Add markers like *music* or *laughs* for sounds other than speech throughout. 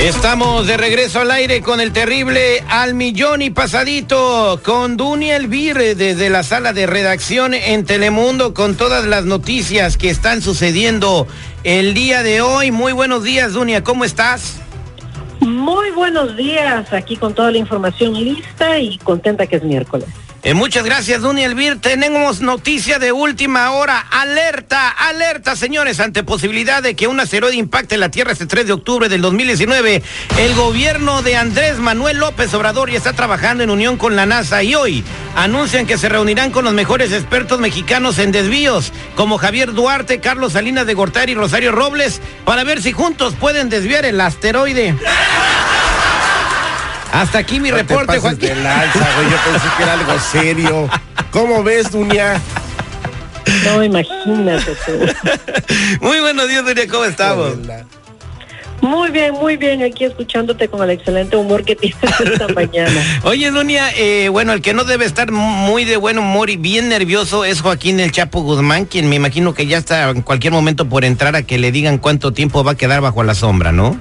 Estamos de regreso al aire con el terrible al millón y pasadito con Dunia Elvir desde la sala de redacción en Telemundo con todas las noticias que están sucediendo el día de hoy. Muy buenos días, Dunia, ¿cómo estás? Muy buenos días, aquí con toda la información lista y contenta que es miércoles. Eh, muchas gracias, Duny Elvir. Tenemos noticia de última hora. Alerta, alerta, señores, ante posibilidad de que un asteroide impacte la Tierra este 3 de octubre del 2019. El gobierno de Andrés Manuel López Obrador ya está trabajando en unión con la NASA y hoy anuncian que se reunirán con los mejores expertos mexicanos en desvíos, como Javier Duarte, Carlos Salinas de Gortari y Rosario Robles, para ver si juntos pueden desviar el asteroide. Hasta aquí mi reporte, Juan. Yo pensé que era algo serio. ¿Cómo ves, Dunia? No, imagínate *laughs* Muy buenos días, Dunia, ¿cómo estamos? Muy bien, muy bien, aquí escuchándote con el excelente humor que *laughs* tienes esta mañana. Oye, Dunia, eh, bueno, el que no debe estar muy de buen humor y bien nervioso es Joaquín El Chapo Guzmán, quien me imagino que ya está en cualquier momento por entrar a que le digan cuánto tiempo va a quedar bajo la sombra, ¿no?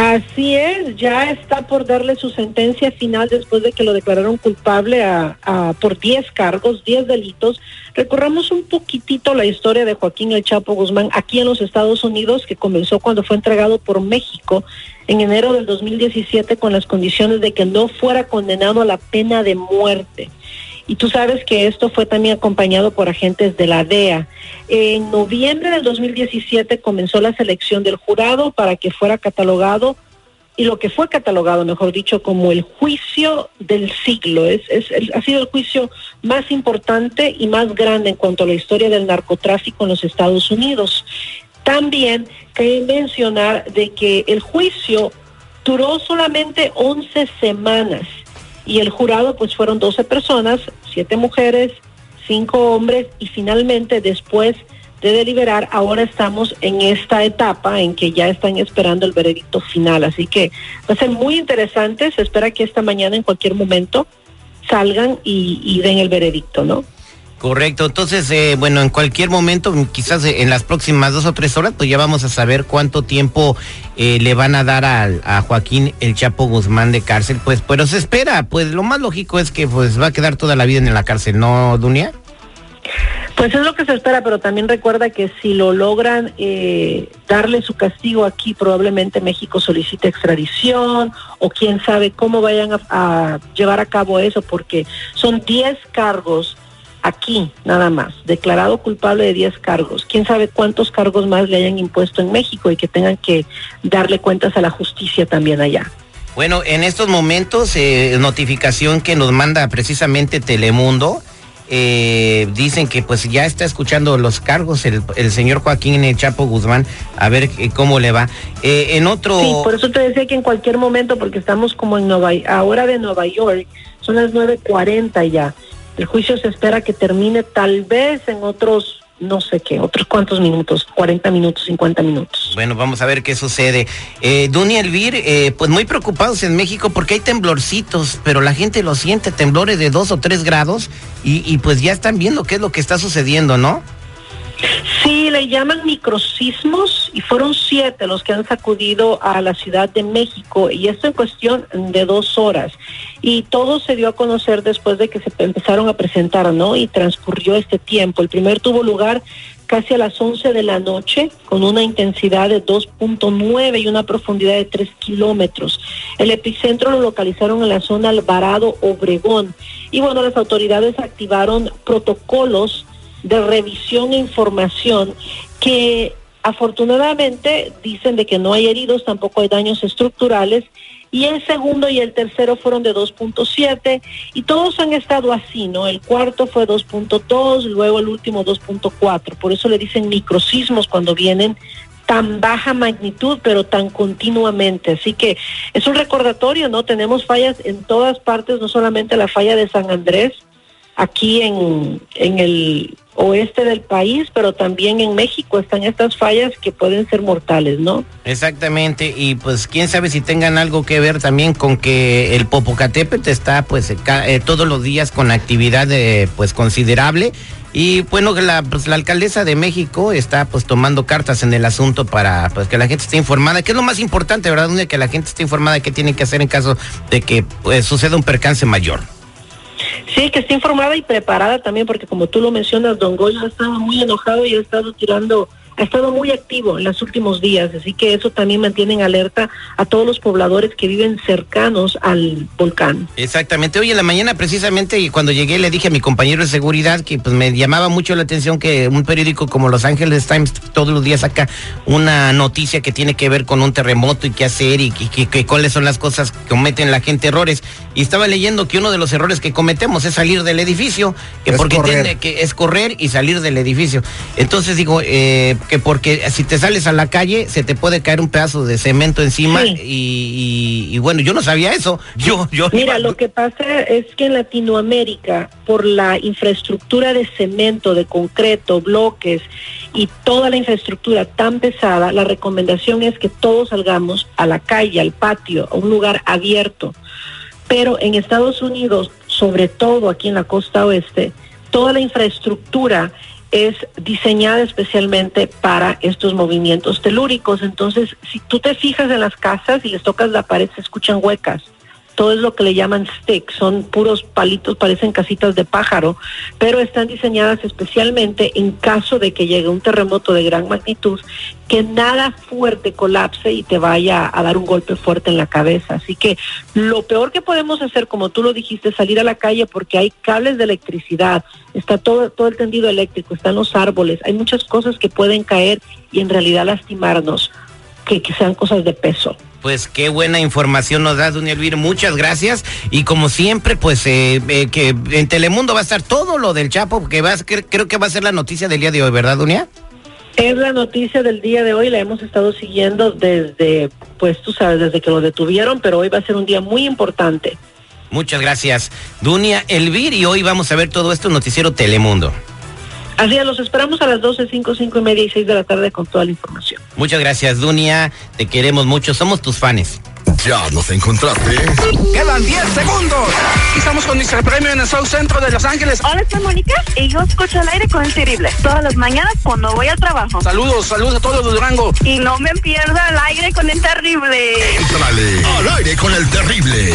Así es, ya está por darle su sentencia final después de que lo declararon culpable a, por 10 cargos, 10 delitos. Recorramos un poquitito la historia de Joaquín El Chapo Guzmán aquí en los Estados Unidos, que comenzó cuando fue entregado por México en enero del 2017 con las condiciones de que no fuera condenado a la pena de muerte. Y tú sabes que esto fue también acompañado por agentes de la DEA. En noviembre del 2017 comenzó la selección del jurado para que fuera catalogado y lo que fue catalogado, mejor dicho, como el juicio del siglo. Es, ha sido el juicio más importante y más grande en cuanto a la historia del narcotráfico en los Estados Unidos. También cabe mencionar de que el juicio duró solamente 11 semanas y el jurado pues fueron 12 personas, 7 mujeres, 5 hombres y finalmente después de deliberar, ahora estamos en esta etapa en que ya están esperando el veredicto final. Así que va a ser muy interesante, se espera que esta mañana en cualquier momento salgan y, y den el veredicto, ¿no? Correcto, entonces, eh, bueno, en cualquier momento, quizás en las próximas dos o tres horas, pues ya vamos a saber cuánto tiempo eh, le van a dar a Joaquín el Chapo Guzmán de cárcel, pues, pero se espera, pues lo más lógico es que pues va a quedar toda la vida en la cárcel, ¿no, Dunia? Pues es lo que se espera, pero también recuerda que si lo logran eh, darle su castigo aquí, probablemente México solicite extradición o quién sabe cómo vayan a, a llevar a cabo eso, porque son 10 cargos aquí nada más, declarado culpable de 10 cargos. ¿Quién sabe cuántos cargos más le hayan impuesto en México y que tengan que darle cuentas a la justicia también allá? Bueno, en estos momentos, eh, notificación que nos manda precisamente Telemundo, eh, dicen que pues ya está escuchando los cargos el, señor Joaquín el Chapo Guzmán, a ver eh, cómo le va. en otro... Sí, por eso te decía que en cualquier momento, porque estamos como en Nueva, ahora de Nueva York, son las 9.40 ya. El juicio se espera que termine tal vez en otros no sé qué, otros cuantos minutos, 40 minutos, 50 minutos. Bueno, vamos a ver qué sucede. Eh, Duny Elvir, eh, pues muy preocupados en México porque hay temblorcitos, pero la gente lo siente, temblores de dos o tres grados, y, y pues ya están viendo qué es lo que está sucediendo, ¿no? Le llaman microsismos y fueron siete los que han sacudido a la Ciudad de México y esto en cuestión de dos horas. Y todo se dio a conocer después de que se empezaron a presentar, ¿no? Y transcurrió este tiempo. El primer tuvo lugar casi a las 11 de la noche con una intensidad de 2.9 y una profundidad de 3 kilómetros. El epicentro lo localizaron en la zona Alvarado Obregón. Y bueno, las autoridades activaron protocolos de revisión e información que afortunadamente dicen de que no hay heridos, tampoco hay daños estructurales y el segundo y el tercero fueron de 2.7 y todos han estado así, ¿no? El cuarto fue 2.2, luego el último 2.4, por eso le dicen microsismos cuando vienen tan baja magnitud, pero tan continuamente. Así que es un recordatorio, ¿no? Tenemos fallas en todas partes, no solamente la falla de San Andrés, aquí en, en el oeste del país, pero también en México están estas fallas que pueden ser mortales, ¿no? Exactamente, y pues quién sabe si tengan algo que ver también con que el Popocatépetl está pues eh, todos los días con actividad eh, pues considerable y bueno, la, pues, la alcaldesa de México está pues tomando cartas en el asunto para pues que la gente esté informada, que es lo más importante, ¿verdad? Que la gente esté informada de qué tiene que hacer en caso de que pues, suceda un percance mayor. Sí, que esté informada y preparada también, porque como tú lo mencionas, Don Goyo ha estado muy enojado y ha estado tirando ha estado muy activo en los últimos días, así que eso también mantiene en alerta a todos los pobladores que viven cercanos al volcán. Exactamente. Hoy en la mañana precisamente y cuando llegué le dije a mi compañero de seguridad que pues me llamaba mucho la atención que un periódico como Los Ángeles Times todos los días saca una noticia que tiene que ver con un terremoto y qué hacer y, que, cuáles son las cosas que cometen la gente errores. Y estaba leyendo que uno de los errores que cometemos es salir del edificio, que porque tiene que es correr y salir del edificio. Entonces digo, eh, que porque si te sales a la calle se te puede caer un pedazo de cemento encima y, bueno, yo no sabía eso. Yo, yo Mira, lo que pasa es que en Latinoamérica, por la infraestructura de cemento, de concreto, bloques y toda la infraestructura tan pesada, la recomendación es que todos salgamos a la calle, al patio, a un lugar abierto. Pero en Estados Unidos, sobre todo aquí en la costa oeste, toda la infraestructura es diseñada especialmente para estos movimientos telúricos. Entonces, si tú te fijas en las casas y les tocas la pared, se escuchan huecas todo es lo que le llaman sticks, son puros palitos, parecen casitas de pájaro, pero están diseñadas especialmente en caso de que llegue un terremoto de gran magnitud, que nada fuerte colapse y te vaya a dar un golpe fuerte en la cabeza. Así que lo peor que podemos hacer, como tú lo dijiste, es salir a la calle porque hay cables de electricidad, está todo, todo el tendido eléctrico, están los árboles, hay muchas cosas que pueden caer y en realidad lastimarnos, que, que sean cosas de peso. Pues qué buena información nos da, doña Elvira. Muchas gracias. Y como siempre, pues eh, eh, que en Telemundo va a estar todo lo del Chapo, que va creo que va a ser la noticia del día de hoy, ¿verdad, Dunia? Es la noticia del día de hoy, la hemos estado siguiendo desde, pues tú sabes, desde que lo detuvieron, pero hoy va a ser un día muy importante. Muchas gracias, Dunia Elvir, y hoy vamos a ver todo esto en Noticiero Telemundo. Así es, los esperamos a las 12, 5, 5 y media y 6 de la tarde con toda la información. Muchas gracias, Dunia. Te queremos mucho. Somos tus fans. Ya nos encontraste. Quedan 10 segundos. Y estamos con nuestro premio en el South Centro de Los Ángeles. Hola, soy Mónica y yo escucho al aire con el terrible. Todas las mañanas cuando voy al trabajo. Saludos, saludos a todos los Durango. Y no me pierda el aire con el terrible. Entrale al aire con el terrible.